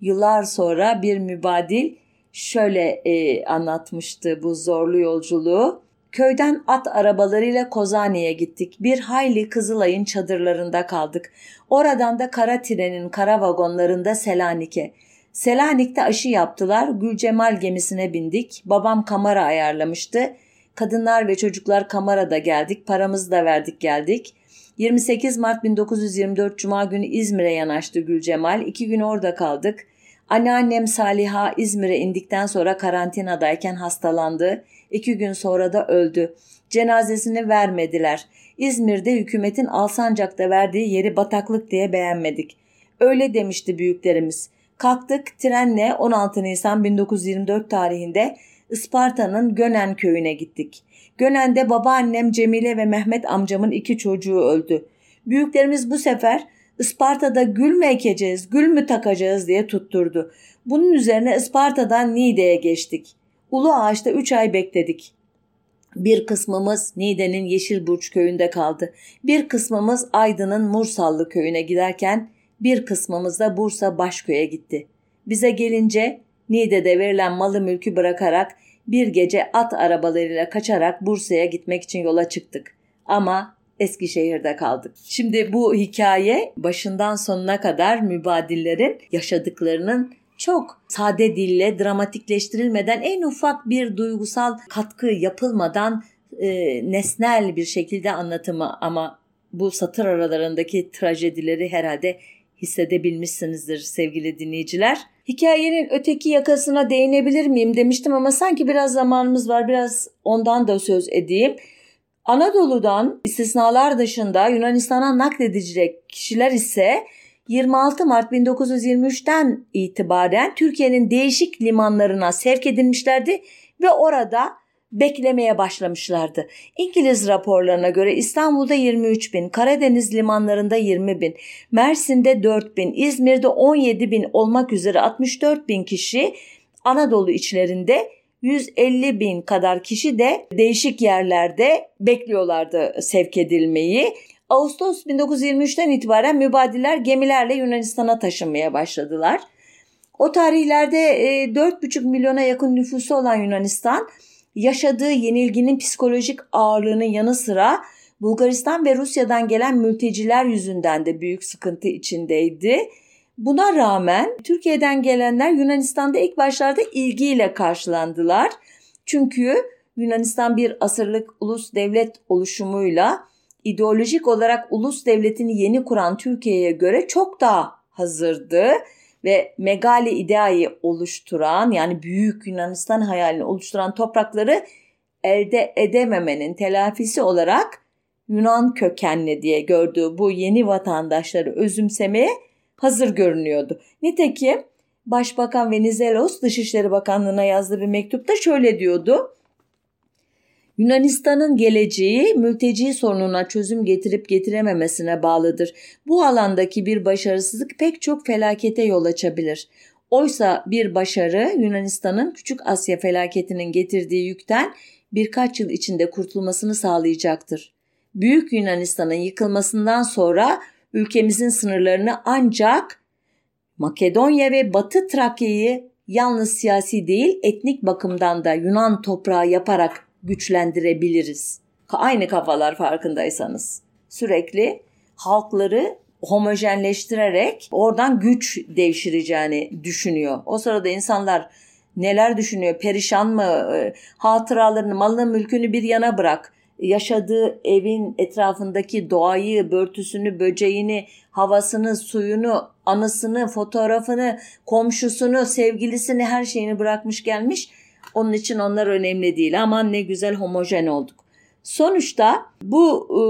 Yıllar sonra bir mübadil şöyle e, anlatmıştı bu zorlu yolculuğu. Köyden at arabalarıyla Kozani'ye gittik. Bir hayli Kızılay'ın çadırlarında kaldık. Oradan da kara trenin kara vagonlarında Selanik'e. Selanik'te aşı yaptılar. Gülcemal gemisine bindik. Babam kamera ayarlamıştı. Kadınlar ve çocuklar kamerada geldik. Paramızı da verdik geldik. 28 Mart 1924 Cuma günü İzmir'e yanaştı Gülcemal. İki gün orada kaldık. Anneannem Saliha İzmir'e indikten sonra karantinadayken hastalandı. İki gün sonra da öldü. Cenazesini vermediler. İzmir'de hükümetin Alsancak'ta verdiği yeri bataklık diye beğenmedik. Öyle demişti büyüklerimiz. Kalktık trenle 16 Nisan 1924 tarihinde Isparta'nın Gönen köyüne gittik. Gönen'de babaannem Cemile ve Mehmet amcamın iki çocuğu öldü. Büyüklerimiz bu sefer Isparta'da gül mü ekeceğiz, gül mü takacağız diye tutturdu. Bunun üzerine Isparta'dan Niğde'ye geçtik. Ulu Ağaç'ta üç ay bekledik. Bir kısmımız Niğde'nin Yeşilburç köyünde kaldı. Bir kısmımız Aydın'ın Mursallı köyüne giderken bir kısmımız da Bursa Başköy'e gitti. Bize gelince Niğde'de verilen malı mülkü bırakarak bir gece at arabalarıyla kaçarak Bursa'ya gitmek için yola çıktık. Ama Eskişehir'de kaldık. Şimdi bu hikaye başından sonuna kadar mübadillerin yaşadıklarının çok sade dille dramatikleştirilmeden en ufak bir duygusal katkı yapılmadan e, nesnel bir şekilde anlatımı ama bu satır aralarındaki trajedileri herhalde hissedebilmişsinizdir sevgili dinleyiciler. Hikayenin öteki yakasına değinebilir miyim demiştim ama sanki biraz zamanımız var biraz ondan da söz edeyim. Anadolu'dan istisnalar dışında Yunanistan'a nakledilecek kişiler ise 26 Mart 1923'ten itibaren Türkiye'nin değişik limanlarına sevk edilmişlerdi ve orada beklemeye başlamışlardı. İngiliz raporlarına göre İstanbul'da 23 bin, Karadeniz limanlarında 20 bin, Mersin'de 4 bin, İzmir'de 17 bin olmak üzere 64 bin kişi Anadolu içlerinde 150 bin kadar kişi de değişik yerlerde bekliyorlardı sevk edilmeyi. Ağustos 1923'ten itibaren mübadiller gemilerle Yunanistan'a taşınmaya başladılar. O tarihlerde 4,5 e, milyona yakın nüfusu olan Yunanistan yaşadığı yenilginin psikolojik ağırlığının yanı sıra Bulgaristan ve Rusya'dan gelen mülteciler yüzünden de büyük sıkıntı içindeydi. Buna rağmen Türkiye'den gelenler Yunanistan'da ilk başlarda ilgiyle karşılandılar. Çünkü Yunanistan bir asırlık ulus devlet oluşumuyla ideolojik olarak ulus devletini yeni kuran Türkiye'ye göre çok daha hazırdı ve Megali ideayı oluşturan yani büyük Yunanistan hayalini oluşturan toprakları elde edememenin telafisi olarak Yunan kökenli diye gördüğü bu yeni vatandaşları özümsemeye hazır görünüyordu. Nitekim Başbakan Venizelos Dışişleri Bakanlığı'na yazdığı bir mektupta şöyle diyordu. Yunanistan'ın geleceği mülteci sorununa çözüm getirip getirememesine bağlıdır. Bu alandaki bir başarısızlık pek çok felakete yol açabilir. Oysa bir başarı Yunanistan'ın Küçük Asya felaketinin getirdiği yükten birkaç yıl içinde kurtulmasını sağlayacaktır. Büyük Yunanistan'ın yıkılmasından sonra ülkemizin sınırlarını ancak Makedonya ve Batı Trakya'yı yalnız siyasi değil etnik bakımdan da Yunan toprağı yaparak güçlendirebiliriz. Aynı kafalar farkındaysanız. Sürekli halkları homojenleştirerek oradan güç devşireceğini düşünüyor. O sırada insanlar neler düşünüyor? Perişan mı? Ee, hatıralarını, malını, mülkünü bir yana bırak. Yaşadığı evin etrafındaki doğayı, börtüsünü, böceğini, havasını, suyunu, anısını, fotoğrafını, komşusunu, sevgilisini, her şeyini bırakmış gelmiş onun için onlar önemli değil. Aman ne güzel homojen olduk. Sonuçta bu e,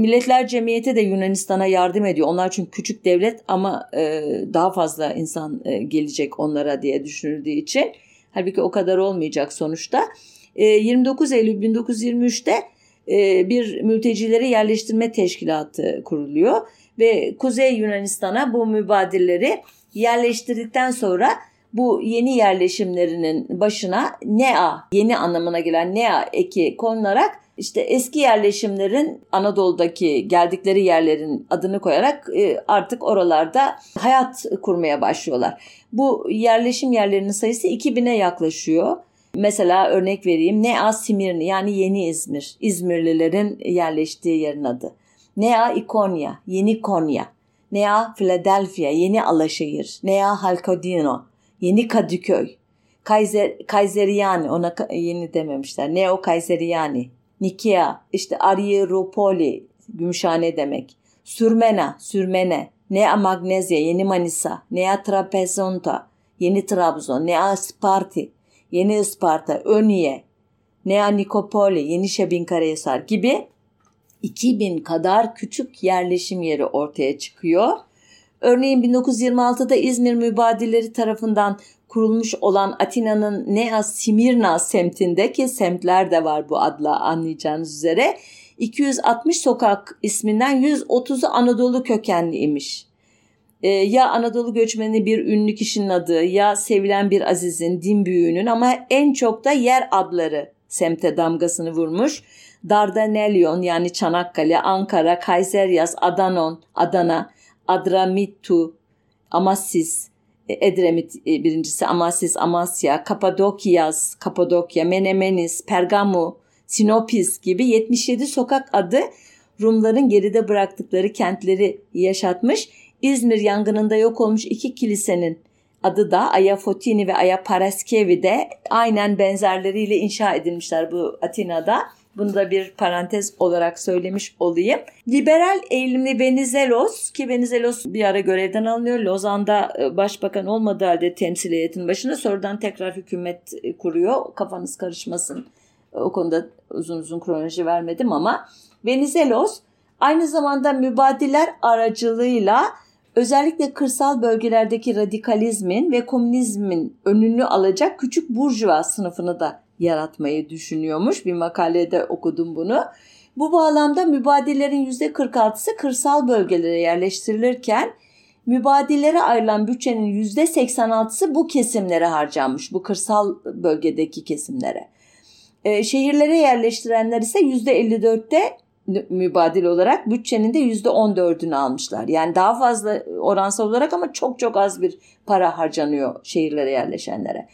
Milletler Cemiyeti de Yunanistan'a yardım ediyor. Onlar çünkü küçük devlet ama e, daha fazla insan e, gelecek onlara diye düşünüldüğü için. Halbuki o kadar olmayacak sonuçta. E, 29 Eylül 1923'te e, bir mültecileri yerleştirme teşkilatı kuruluyor ve Kuzey Yunanistan'a bu mübadilleri yerleştirdikten sonra bu yeni yerleşimlerinin başına NEA, yeni anlamına gelen NEA eki konularak işte eski yerleşimlerin Anadolu'daki geldikleri yerlerin adını koyarak e, artık oralarda hayat kurmaya başlıyorlar. Bu yerleşim yerlerinin sayısı 2000'e yaklaşıyor. Mesela örnek vereyim. Nea Simirni yani Yeni İzmir. İzmirlilerin yerleştiği yerin adı. Nea İkonya, Yeni Konya. Nea Philadelphia, Yeni Alaşehir. Nea Halkodino, Yeni Kadıköy. Kaiser, Kaiseriyani, ona yeni dememişler. Neo Kaiseriyani. Nikea, işte Arieropoli, Gümüşhane demek. Sürmena, Sürmene. Nea Magnezya, Yeni Manisa. Nea Trapezonta, Yeni Trabzon. Nea Sparti, Yeni Isparta. Önye, Nea Nikopoli, Yeni Şebinkarahisar gibi 2000 kadar küçük yerleşim yeri ortaya çıkıyor. Örneğin 1926'da İzmir mübadilleri tarafından kurulmuş olan Atina'nın Nea Simirna semtinde ki semtler de var bu adla anlayacağınız üzere 260 sokak isminden 130'u Anadolu kökenli imiş. Ee, ya Anadolu göçmeni bir ünlü kişinin adı ya sevilen bir azizin, din büyüğünün ama en çok da yer adları semte damgasını vurmuş. Dardanelyon yani Çanakkale, Ankara, Kayseryas, Adanon, Adana, Adramittu, Amassis, e, Edremit e, birincisi Amasis, Amasya, Kapadokyas, Kapadokya, Menemenis, Pergamu, Sinopis gibi 77 sokak adı Rumların geride bıraktıkları kentleri yaşatmış. İzmir yangınında yok olmuş iki kilisenin adı da Aya Fotini ve Aya Paraskevi de aynen benzerleriyle inşa edilmişler bu Atina'da. Bunu da bir parantez olarak söylemiş olayım. Liberal eğilimli Venizelos ki Venizelos bir ara görevden alınıyor. Lozan'da e, başbakan olmadığı halde temsil heyetinin başında sonradan tekrar hükümet e, kuruyor. Kafanız karışmasın. E, o konuda uzun uzun kronoloji vermedim ama Venizelos aynı zamanda mübadiler aracılığıyla özellikle kırsal bölgelerdeki radikalizmin ve komünizmin önünü alacak küçük burjuva sınıfını da yaratmayı düşünüyormuş. Bir makalede okudum bunu. Bu bağlamda mübadillerin %46'sı kırsal bölgelere yerleştirilirken mübadillere ayrılan bütçenin %86'sı bu kesimlere harcanmış. Bu kırsal bölgedeki kesimlere. E, şehirlere yerleştirenler ise %54'te mübadil olarak bütçenin de %14'ünü almışlar. Yani daha fazla oransal olarak ama çok çok az bir para harcanıyor şehirlere yerleşenlere.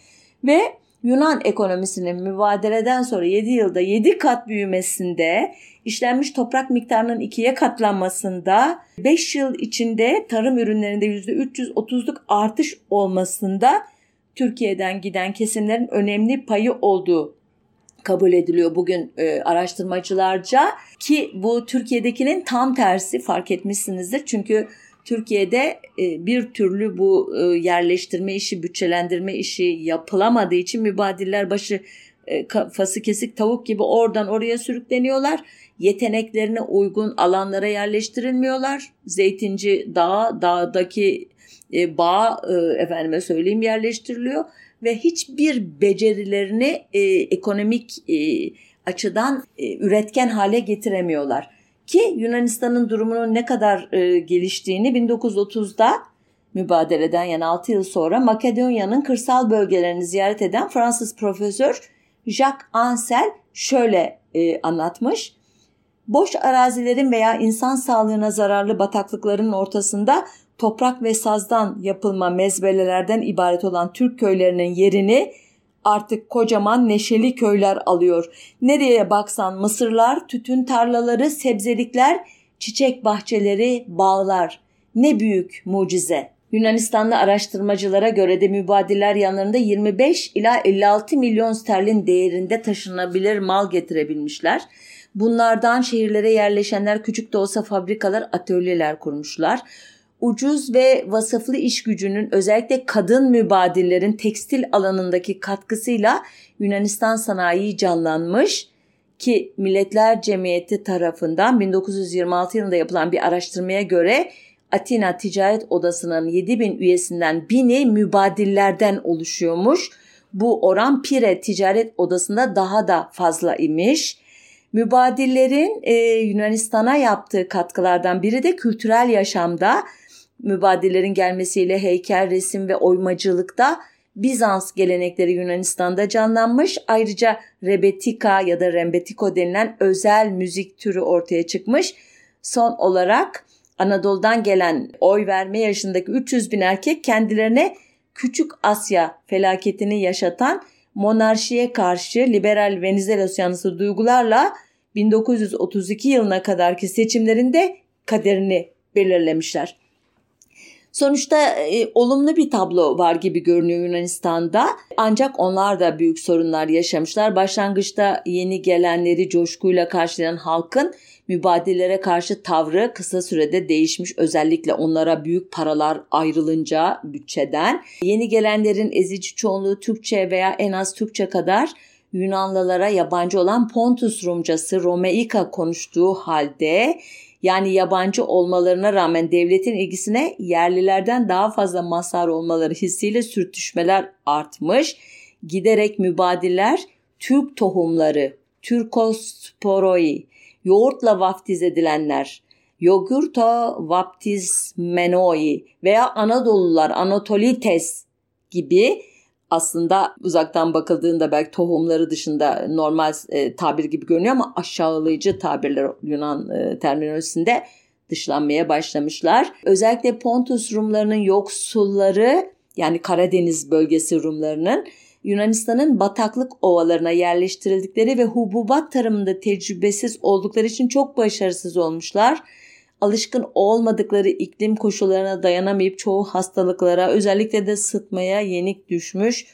Ve Yunan ekonomisinin mübadeleden sonra 7 yılda 7 kat büyümesinde, işlenmiş toprak miktarının ikiye katlanmasında, 5 yıl içinde tarım ürünlerinde %330'luk artış olmasında Türkiye'den giden kesimlerin önemli payı olduğu kabul ediliyor bugün e, araştırmacılarca ki bu Türkiye'dekinin tam tersi fark etmişsinizdir. Çünkü Türkiye'de e, bir türlü bu e, yerleştirme işi, bütçelendirme işi yapılamadığı için mübadiller başı e, kafası kesik tavuk gibi oradan oraya sürükleniyorlar. Yeteneklerine uygun alanlara yerleştirilmiyorlar. Zeytinci dağ, dağdaki bağ efendime söyleyeyim yerleştiriliyor ve hiçbir becerilerini ekonomik açıdan üretken hale getiremiyorlar. Ki Yunanistan'ın durumunun ne kadar e, geliştiğini 1930'da mübadeleden yani 6 yıl sonra Makedonya'nın kırsal bölgelerini ziyaret eden Fransız profesör Jacques Ansel şöyle e, anlatmış. Boş arazilerin veya insan sağlığına zararlı bataklıkların ortasında toprak ve sazdan yapılma mezbelelerden ibaret olan Türk köylerinin yerini artık kocaman neşeli köyler alıyor. Nereye baksan mısırlar, tütün tarlaları, sebzelikler, çiçek bahçeleri, bağlar. Ne büyük mucize. Yunanistanlı araştırmacılara göre de mübadiller yanlarında 25 ila 56 milyon sterlin değerinde taşınabilir mal getirebilmişler. Bunlardan şehirlere yerleşenler küçük de olsa fabrikalar, atölyeler kurmuşlar ucuz ve vasıflı iş gücünün özellikle kadın mübadillerin tekstil alanındaki katkısıyla Yunanistan sanayi canlanmış ki Milletler Cemiyeti tarafından 1926 yılında yapılan bir araştırmaya göre Atina Ticaret Odası'nın 7000 üyesinden 1000'i mübadillerden oluşuyormuş. Bu oran Pire Ticaret Odası'nda daha da fazla imiş. Mübadillerin e, Yunanistan'a yaptığı katkılardan biri de kültürel yaşamda mübadillerin gelmesiyle heykel, resim ve oymacılıkta Bizans gelenekleri Yunanistan'da canlanmış. Ayrıca rebetika ya da rembetiko denilen özel müzik türü ortaya çıkmış. Son olarak Anadolu'dan gelen oy verme yaşındaki 300 bin erkek kendilerine Küçük Asya felaketini yaşatan monarşiye karşı liberal Venizelos yanlısı duygularla 1932 yılına kadarki seçimlerinde kaderini belirlemişler. Sonuçta e, olumlu bir tablo var gibi görünüyor Yunanistan'da. Ancak onlar da büyük sorunlar yaşamışlar. Başlangıçta yeni gelenleri coşkuyla karşılayan halkın mübadelelere karşı tavrı kısa sürede değişmiş. Özellikle onlara büyük paralar ayrılınca bütçeden. Yeni gelenlerin ezici çoğunluğu Türkçe veya en az Türkçe kadar Yunanlılara yabancı olan Pontus Rumcası Romeika konuştuğu halde yani yabancı olmalarına rağmen devletin ilgisine yerlilerden daha fazla mazhar olmaları hissiyle sürtüşmeler artmış. Giderek mübadiller Türk tohumları, Türkosporoi, yoğurtla vaftiz edilenler, Yogurto vaptizmenoi veya Anadolular, Anatolites gibi aslında uzaktan bakıldığında belki tohumları dışında normal e, tabir gibi görünüyor ama aşağılayıcı tabirler Yunan e, terminolojisinde dışlanmaya başlamışlar. Özellikle Pontus Rumlarının yoksulları yani Karadeniz bölgesi Rumlarının Yunanistan'ın bataklık ovalarına yerleştirildikleri ve hububat tarımında tecrübesiz oldukları için çok başarısız olmuşlar alışkın olmadıkları iklim koşullarına dayanamayıp çoğu hastalıklara özellikle de sıtmaya yenik düşmüş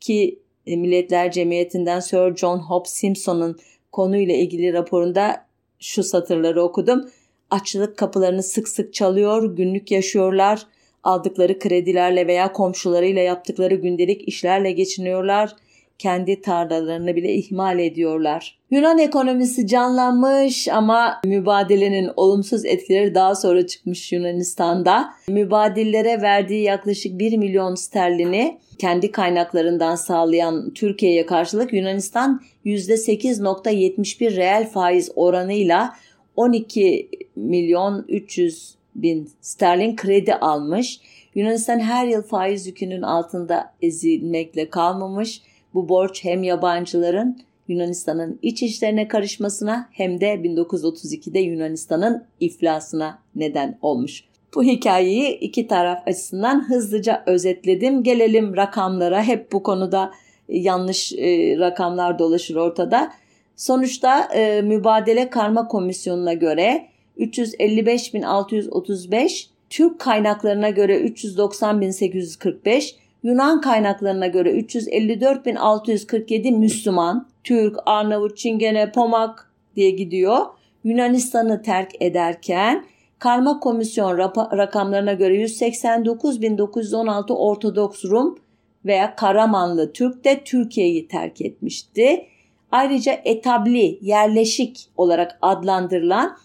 ki e, Milletler Cemiyeti'nden Sir John Hobbs Simpson'ın konuyla ilgili raporunda şu satırları okudum. Açlık kapılarını sık sık çalıyor, günlük yaşıyorlar, aldıkları kredilerle veya komşularıyla yaptıkları gündelik işlerle geçiniyorlar.'' Kendi tarlalarını bile ihmal ediyorlar. Yunan ekonomisi canlanmış ama mübadelenin olumsuz etkileri daha sonra çıkmış Yunanistan'da. Mübadillere verdiği yaklaşık 1 milyon sterlini kendi kaynaklarından sağlayan Türkiye'ye karşılık Yunanistan %8.71 reel faiz oranıyla 12 milyon 300 bin sterlin kredi almış. Yunanistan her yıl faiz yükünün altında ezilmekle kalmamış bu borç hem yabancıların Yunanistan'ın iç işlerine karışmasına hem de 1932'de Yunanistan'ın iflasına neden olmuş. Bu hikayeyi iki taraf açısından hızlıca özetledim. Gelelim rakamlara. Hep bu konuda yanlış e, rakamlar dolaşır ortada. Sonuçta e, mübadele karma komisyonuna göre 355.635, Türk kaynaklarına göre 390.845, Yunan kaynaklarına göre 354.647 Müslüman, Türk, Arnavut, Çingene, Pomak diye gidiyor. Yunanistan'ı terk ederken karma komisyon rakamlarına göre 189.916 Ortodoks Rum veya Karamanlı Türk de Türkiye'yi terk etmişti. Ayrıca etabli, yerleşik olarak adlandırılan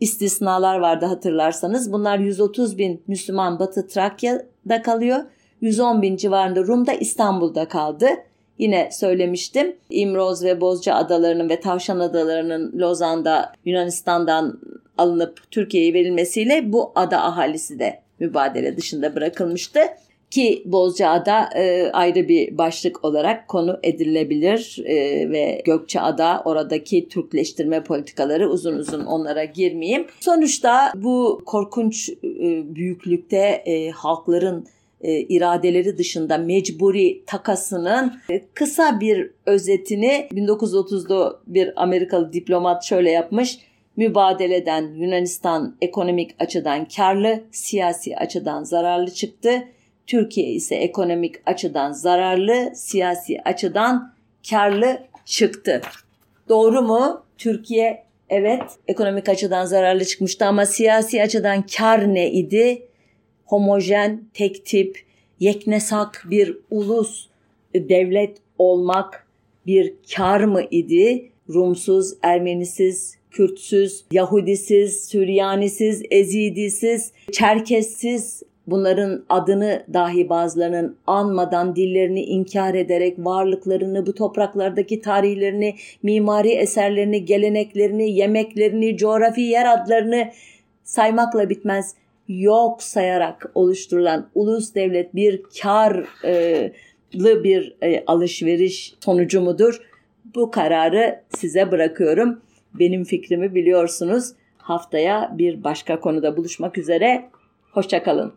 istisnalar vardı hatırlarsanız. Bunlar 130 bin Müslüman Batı Trakya'da kalıyor. 110 bin civarında Rum da İstanbul'da kaldı. Yine söylemiştim İmroz ve Bozca adalarının ve Tavşan adalarının Lozan'da Yunanistan'dan alınıp Türkiye'ye verilmesiyle bu ada ahalisi de mübadele dışında bırakılmıştı. Ki Bozcaada e, ayrı bir başlık olarak konu edilebilir e, ve Gökçeada oradaki Türkleştirme politikaları uzun uzun onlara girmeyeyim. Sonuçta bu korkunç e, büyüklükte e, halkların e, iradeleri dışında mecburi takasının e, kısa bir özetini 1930'da bir Amerikalı diplomat şöyle yapmış. Mübadeleden Yunanistan ekonomik açıdan karlı, siyasi açıdan zararlı çıktı. Türkiye ise ekonomik açıdan zararlı, siyasi açıdan karlı çıktı. Doğru mu? Türkiye evet ekonomik açıdan zararlı çıkmıştı ama siyasi açıdan kar ne idi? Homojen, tek tip, yeknesak bir ulus devlet olmak bir kar mı idi? Rumsuz, Ermenisiz, Kürtsüz, Yahudisiz, Süryanisiz, Ezidisiz, Çerkessiz bunların adını dahi bazılarının anmadan dillerini inkar ederek varlıklarını, bu topraklardaki tarihlerini, mimari eserlerini, geleneklerini, yemeklerini, coğrafi yer adlarını saymakla bitmez yok sayarak oluşturulan ulus devlet bir karlı bir e, alışveriş sonucu mudur? Bu kararı size bırakıyorum. Benim fikrimi biliyorsunuz. Haftaya bir başka konuda buluşmak üzere. Hoşçakalın.